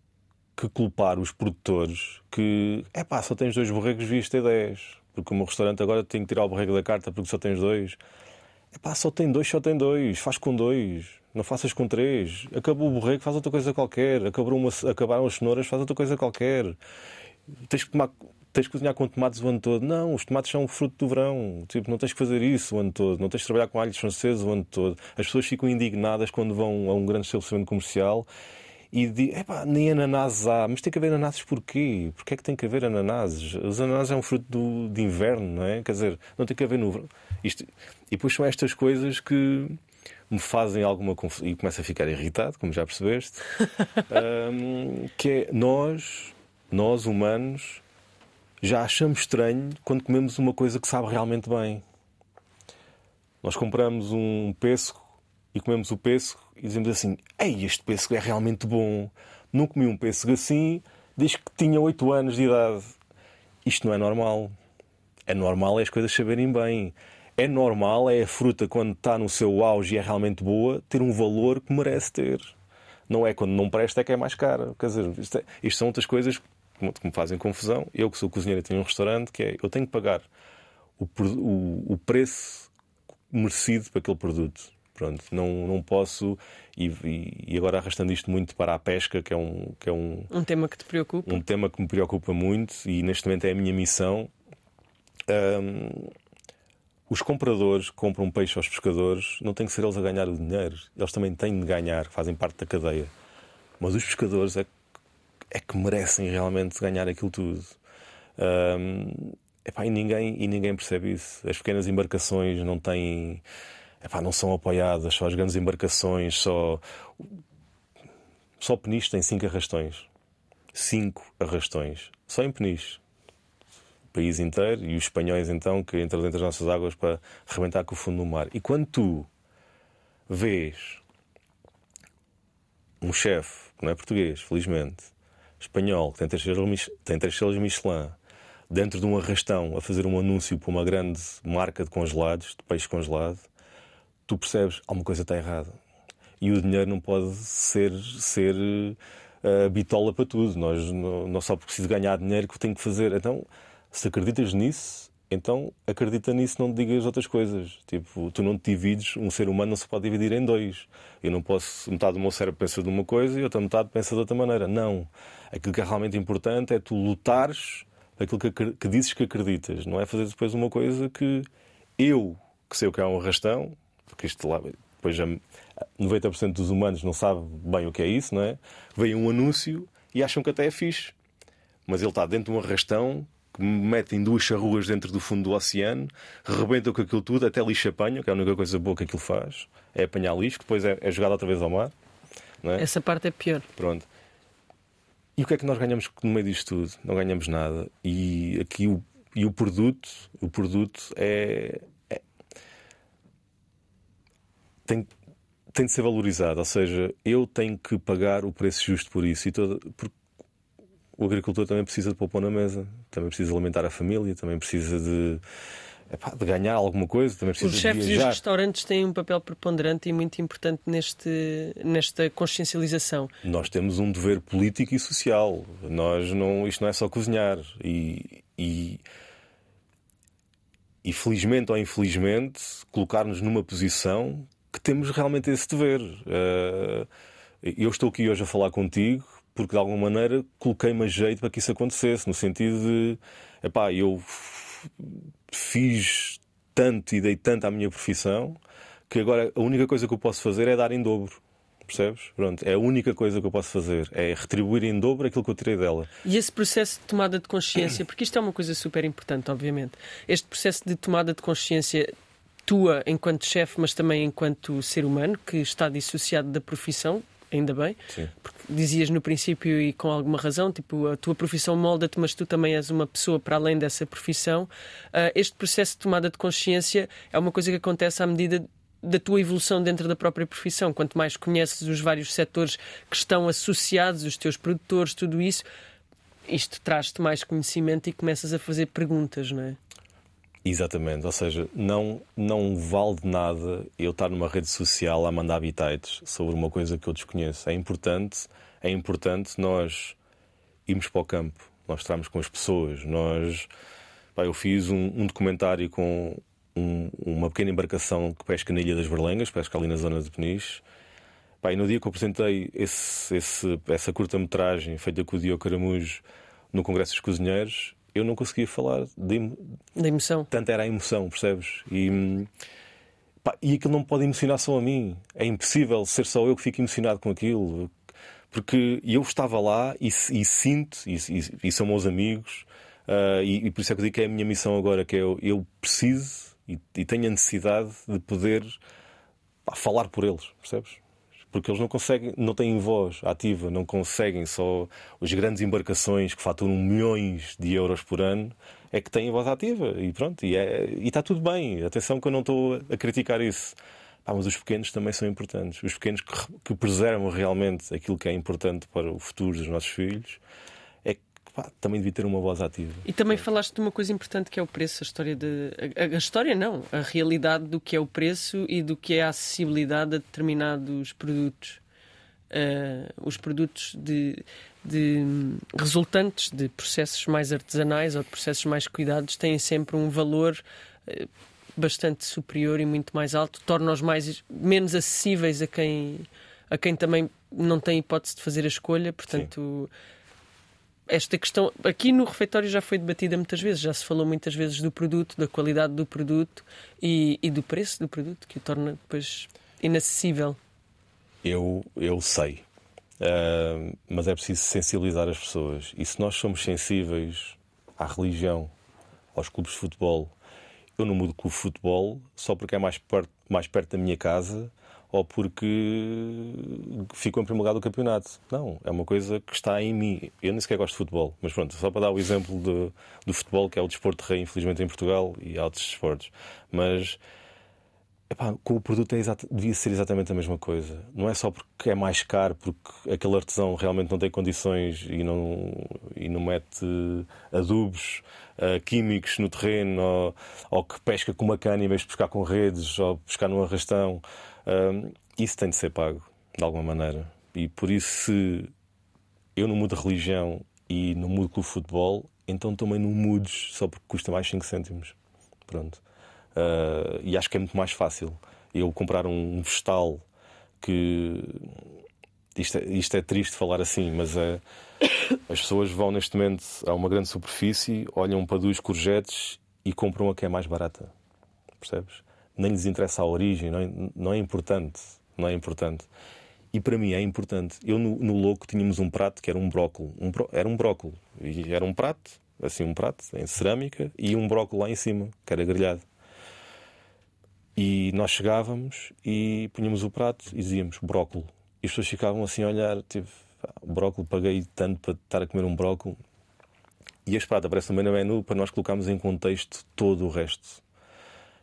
que culpar os produtores que é pá, só tens dois borregos, devias ter dez porque o meu restaurante agora tem que tirar o borrego da carta porque só tens dois. É pá, só tem dois, só tem dois. Faz com dois. Não faças com três. Acabou o borrego, faz outra coisa qualquer. Acabou uma, acabaram as cenouras, faz outra coisa qualquer. Tens que tomar tens que cozinhar com tomates o ano todo. Não, os tomates são fruto do verão. Tipo, não tens que fazer isso o ano todo. Não tens que trabalhar com alhos franceses o ano todo. As pessoas ficam indignadas quando vão a um grande estabelecimento comercial e epá, nem ananases há, mas tem que haver ananases porquê? Porquê é que tem que haver ananases? Os ananases é um fruto do, de inverno, não é? Quer dizer, não tem que haver no Isto, e depois são estas coisas que me fazem alguma confusão e começo a ficar irritado, como já percebeste, <laughs> um, que é nós, nós humanos, já achamos estranho quando comemos uma coisa que sabe realmente bem. Nós compramos um pêssego e comemos o pêssego e dizemos assim: Ei, este pêssego é realmente bom. Não comi um pêssego assim desde que tinha 8 anos de idade. Isto não é normal. É normal é as coisas saberem bem. É normal é a fruta, quando está no seu auge e é realmente boa, ter um valor que merece ter. Não é quando não presta é que é mais cara. Quer dizer, isto, é, isto são outras coisas que me fazem confusão. Eu, que sou cozinheiro tenho um restaurante, que é eu tenho que pagar o, o, o preço merecido para aquele produto. Pronto, não, não posso. E, e, agora arrastando isto muito para a pesca, que é um. Que é um, um tema que te preocupa? Um tema que me preocupa muito e neste momento é a minha missão. Um, os compradores que compram peixe aos pescadores não têm que ser eles a ganhar o dinheiro. Eles também têm de ganhar, fazem parte da cadeia. Mas os pescadores é, é que merecem realmente ganhar aquilo tudo. Um, epá, e, ninguém, e ninguém percebe isso. As pequenas embarcações não têm. Epá, não são apoiadas, só as grandes embarcações, só. Só Peniche tem cinco arrastões. Cinco arrastões. Só em Peniche país inteiro e os espanhóis então que entram dentro das nossas águas para arrebentar com o fundo do mar. E quando tu vês um chefe que não é português, felizmente, espanhol, que tem três selos, tem três selos Michelin, dentro de um arrastão a fazer um anúncio para uma grande marca de congelados, de peixe congelado, tu percebes alguma coisa está errada. E o dinheiro não pode ser, ser uh, bitola para tudo. Nós não, não só preciso ganhar dinheiro que tenho que fazer. Então, se acreditas nisso, então acredita nisso, não digas outras coisas. Tipo, tu não te divides, um ser humano não se pode dividir em dois. Eu não posso, metade do meu cérebro pensa de uma coisa e outra metade pensa de outra maneira. Não. Aquilo que é realmente importante é tu lutares aquilo que, que dizes que acreditas. Não é fazer depois uma coisa que eu, que sei o que é um arrastão, porque isto lá, depois já 90% dos humanos não sabe bem o que é isso, não é? Vem um anúncio e acham que até é fixe. Mas ele está dentro de um arrastão que metem duas charruas dentro do fundo do oceano, rebentam com aquilo tudo, até lixo apanham, que é a única coisa boa que aquilo faz, é apanhar lixo, que depois é, é jogado outra vez ao mar. É? Essa parte é pior. Pronto. E o que é que nós ganhamos no meio disto tudo? Não ganhamos nada. E aqui o, e o produto, o produto é, é tem, tem de ser valorizado. Ou seja, eu tenho que pagar o preço justo por isso. E todo, porque o agricultor também precisa de pôr na mesa, também precisa alimentar a família, também precisa de, epá, de ganhar alguma coisa, também precisa Os chefes e os restaurantes têm um papel preponderante e muito importante neste, nesta consciencialização. Nós temos um dever político e social. Nós não, isto não é só cozinhar. E, e, e felizmente ou infelizmente, colocar-nos numa posição que temos realmente esse dever. Uh, eu estou aqui hoje a falar contigo porque de alguma maneira coloquei-me a jeito para que isso acontecesse, no sentido de, epá, eu fiz tanto e dei tanto à minha profissão que agora a única coisa que eu posso fazer é dar em dobro. Percebes? Pronto, é a única coisa que eu posso fazer, é retribuir em dobro aquilo que eu tirei dela. E esse processo de tomada de consciência, porque isto é uma coisa super importante, obviamente. Este processo de tomada de consciência tua enquanto chefe, mas também enquanto ser humano que está dissociado da profissão, ainda bem, Sim. porque dizias no princípio e com alguma razão, tipo, a tua profissão molda-te, mas tu também és uma pessoa para além dessa profissão. Uh, este processo de tomada de consciência é uma coisa que acontece à medida da tua evolução dentro da própria profissão. Quanto mais conheces os vários setores que estão associados, os teus produtores, tudo isso, isto traz-te mais conhecimento e começas a fazer perguntas, não é? Exatamente, ou seja, não, não vale de nada eu estar numa rede social a mandar habitats sobre uma coisa que eu desconheço. É importante, é importante nós irmos para o campo, nós estarmos com as pessoas. Nós, pá, eu fiz um, um documentário com um, uma pequena embarcação que pesca na Ilha das Berlengas, pesca ali na zona de Peniche. Pá, e no dia que eu apresentei esse, esse, essa curta-metragem feita com o Diogo Caramujo no Congresso dos Cozinheiros, eu não conseguia falar de, da emoção. Tanto era a emoção, percebes? E, pá, e aquilo não pode emocionar só a mim. É impossível ser só eu que fico emocionado com aquilo. Porque eu estava lá e, e sinto, e, e, e, são meus amigos, uh, e, por isso é que eu digo que é a minha missão agora, que é eu, eu preciso e, tenho a necessidade de poder pá, falar por eles, percebes? Porque eles não conseguem, não têm voz ativa, não conseguem só as grandes embarcações que faturam milhões de euros por ano é que têm voz ativa e pronto, e, é, e está tudo bem. Atenção que eu não estou a criticar isso. Ah, mas os pequenos também são importantes. Os pequenos que, que preservam realmente aquilo que é importante para o futuro dos nossos filhos pá, também devia ter uma voz ativa. E também falaste de uma coisa importante que é o preço, a história de. A, a, história não, a realidade do que é o preço e do que é a acessibilidade a determinados produtos. Uh, os produtos de, de resultantes de processos mais artesanais ou de processos mais cuidados têm sempre um valor uh, bastante superior e muito mais alto, torna-os mais menos acessíveis a quem a quem também não tem hipótese de fazer a escolha, portanto. Sim esta questão aqui no refeitório já foi debatida muitas vezes, já se falou muitas vezes do produto, da qualidade do produto e, e do preço do produto, que o torna depois inacessível. Eu, eu sei, uh, mas é preciso sensibilizar as pessoas. E se nós somos sensíveis à religião, aos clubes de futebol, eu não mudo clube de futebol só porque é mais perto, mais perto da minha casa ou porque ficou em primeiro lugar do campeonato. Não, é uma coisa que está em mim. Eu nem sequer gosto de futebol, mas pronto, só para dar o exemplo do, do futebol, que é o desporto de rei, infelizmente, em Portugal e há outros desportos. Mas epá, com o produto é exato, devia ser exatamente a mesma coisa. Não é só porque é mais caro, porque aquele artesão realmente não tem condições e não, e não mete adubos uh, químicos no terreno, ou, ou, que pesca com uma cana em vez de pescar com redes, ou pescar num arrastão. Isso tem de ser pago, de alguma maneira. E por isso, se eu não mudo de religião e não mudo com o futebol, então também não mudes só porque custa mais 5 cêntimos. Pronto. Uh, e acho que é muito mais fácil eu comprar um vegetal que. Isto é, isto é triste falar assim, mas é, <coughs> as pessoas vão neste momento a uma grande superfície, olham para duas courgettes e compram a que é mais barata. Percebes? Nem lhes interessa a origem, não é, não é importante. Não é importante. E para mim é importante. Eu no, no Louco tínhamos um prato que era um brócolo. Um, era um brócolo. E era um prato, assim um prato, em cerâmica, e um brócolo lá em cima, que era grelhado. E nós chegávamos e punhamos o prato e dizíamos brócolo. E as pessoas ficavam assim a olhar, tipo, brócolo, paguei tanto para estar a comer um brócolo. E este prato aparece também no menu para nós colocarmos em contexto todo o resto.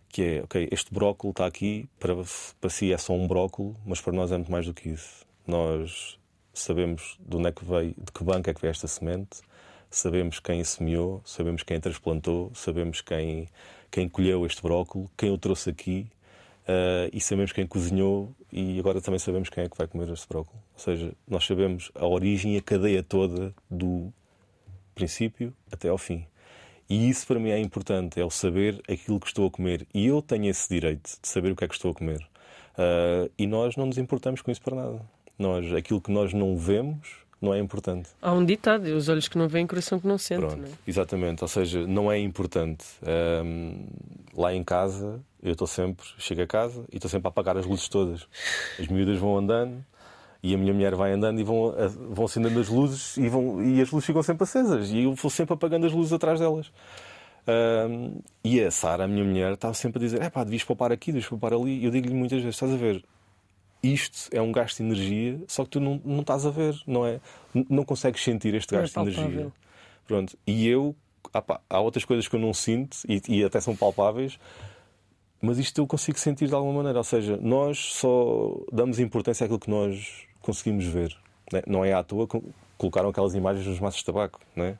Que é, ok, este brócolo está aqui, para, para si é só um brócolo, mas para nós é muito mais do que isso. Nós sabemos de onde é que veio, de que banco é que veio esta semente, sabemos quem semeou, sabemos quem transplantou, sabemos quem quem colheu este brócolo, quem o trouxe aqui uh, e sabemos quem cozinhou e agora também sabemos quem é que vai comer este brócolo. Ou seja, nós sabemos a origem e a cadeia toda do princípio até ao fim. E isso para mim é importante, é o saber aquilo que estou a comer. E eu tenho esse direito de saber o que é que estou a comer. Uh, e nós não nos importamos com isso para nada. Nós, aquilo que nós não vemos, não é importante. Há um ditado: os olhos que não veem, coração que não sente. Pronto, não é? Exatamente, ou seja, não é importante. Um, lá em casa, eu estou sempre, chego a casa e estou sempre a apagar as luzes todas. As miúdas vão andando e a minha mulher vai andando e vão, vão acendendo as luzes e, vão, e as luzes ficam sempre acesas e eu vou sempre apagando as luzes atrás delas. Um, e a Sara, a minha mulher, estava sempre a dizer: é pá, devias poupar aqui, devias poupar ali. E eu digo-lhe muitas vezes: estás a ver, isto é um gasto de energia, só que tu não, não estás a ver, não é? Não consegues sentir este é gasto de energia. Pronto. E eu, pá, há outras coisas que eu não sinto e, e, até são palpáveis, mas isto eu consigo sentir de alguma maneira. Ou seja, nós só damos importância àquilo que nós conseguimos ver. Né? Não é à toa que colocaram aquelas imagens nos maços de tabaco, não é?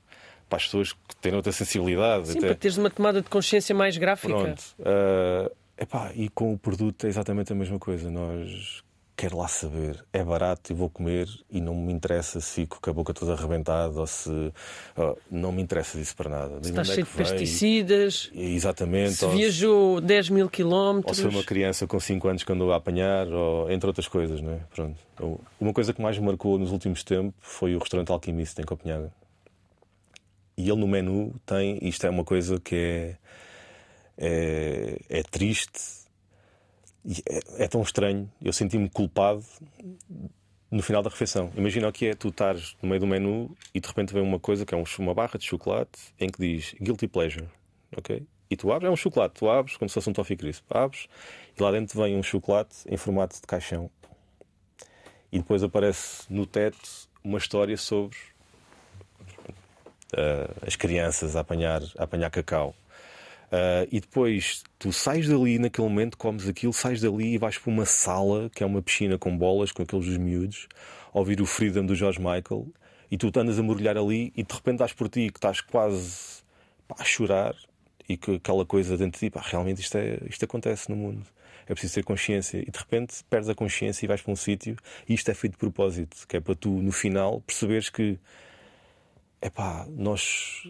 Para as pessoas que têm outra sensibilidade. Sim, até... para teres uma tomada de consciência mais gráfica. Pronto. Uh, epá, e com o produto é exatamente a mesma coisa. Nós quero lá saber. É barato e vou comer e não me interessa se fico com a boca toda arrebentada ou se. Oh, não me interessa disso para nada. Se está é cheio de pesticidas. Exatamente. Se viajou 10 mil quilómetros. Ou se foi uma criança com 5 anos que andou a apanhar, ou, entre outras coisas, não é? Pronto. Então, uma coisa que mais me marcou nos últimos tempos foi o restaurante Alquimista em Copenhaga. E ele no menu tem. Isto é uma coisa que é. É, é triste é, é tão estranho. Eu senti-me culpado no final da refeição. Imagina o que é tu estares no meio do menu e de repente vem uma coisa que é uma barra de chocolate em que diz Guilty Pleasure. Ok? E tu abres, é um chocolate, tu abres como se fosse um toffee crisp. Abres e lá dentro vem um chocolate em formato de caixão. E depois aparece no teto uma história sobre uh, as crianças a apanhar, a apanhar cacau. Uh, e depois tu sais dali naquele momento, comes aquilo, sais dali e vais para uma sala que é uma piscina com bolas, com aqueles dos miúdos, ouvir o Freedom do George Michael, e tu andas a mergulhar ali e de repente estás por ti que estás quase pá, a chorar e que aquela coisa dentro de ti, pá, realmente isto, é, isto acontece no mundo. É preciso ter consciência. E de repente perdes a consciência e vais para um sítio e isto é feito de propósito, que é para tu no final perceberes que é pá, nós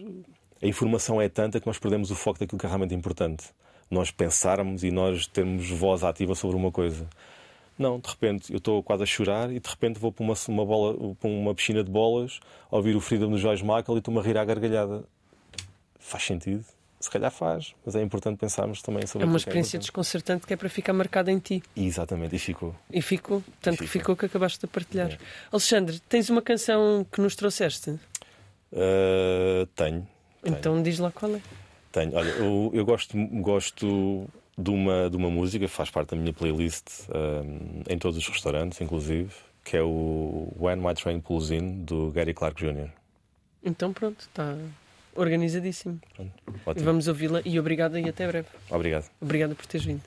a informação é tanta que nós perdemos o foco daquilo que é realmente importante. Nós pensarmos e nós termos voz ativa sobre uma coisa. Não, de repente eu estou quase a chorar e de repente vou para uma, uma, bola, para uma piscina de bolas, a ouvir o Freedom do Joyce Michael e estou-me a rir à gargalhada. Faz sentido? Se calhar faz, mas é importante pensarmos também sobre É uma que experiência importante. desconcertante que é para ficar marcada em ti. Exatamente, e ficou. E ficou, tanto que ficou. ficou que acabaste de partilhar. É. Alexandre, tens uma canção que nos trouxeste? Uh, tenho. Tenho. Então diz lá qual é. Tenho. Olha, eu, eu gosto, gosto de, uma, de uma música, faz parte da minha playlist um, em todos os restaurantes, inclusive, que é o When My Train Pulls In, do Gary Clark Jr. Então pronto, está organizadíssimo. Pronto, ótimo. vamos ouvi-la e obrigada e até breve. Obrigado. Obrigada por teres vindo.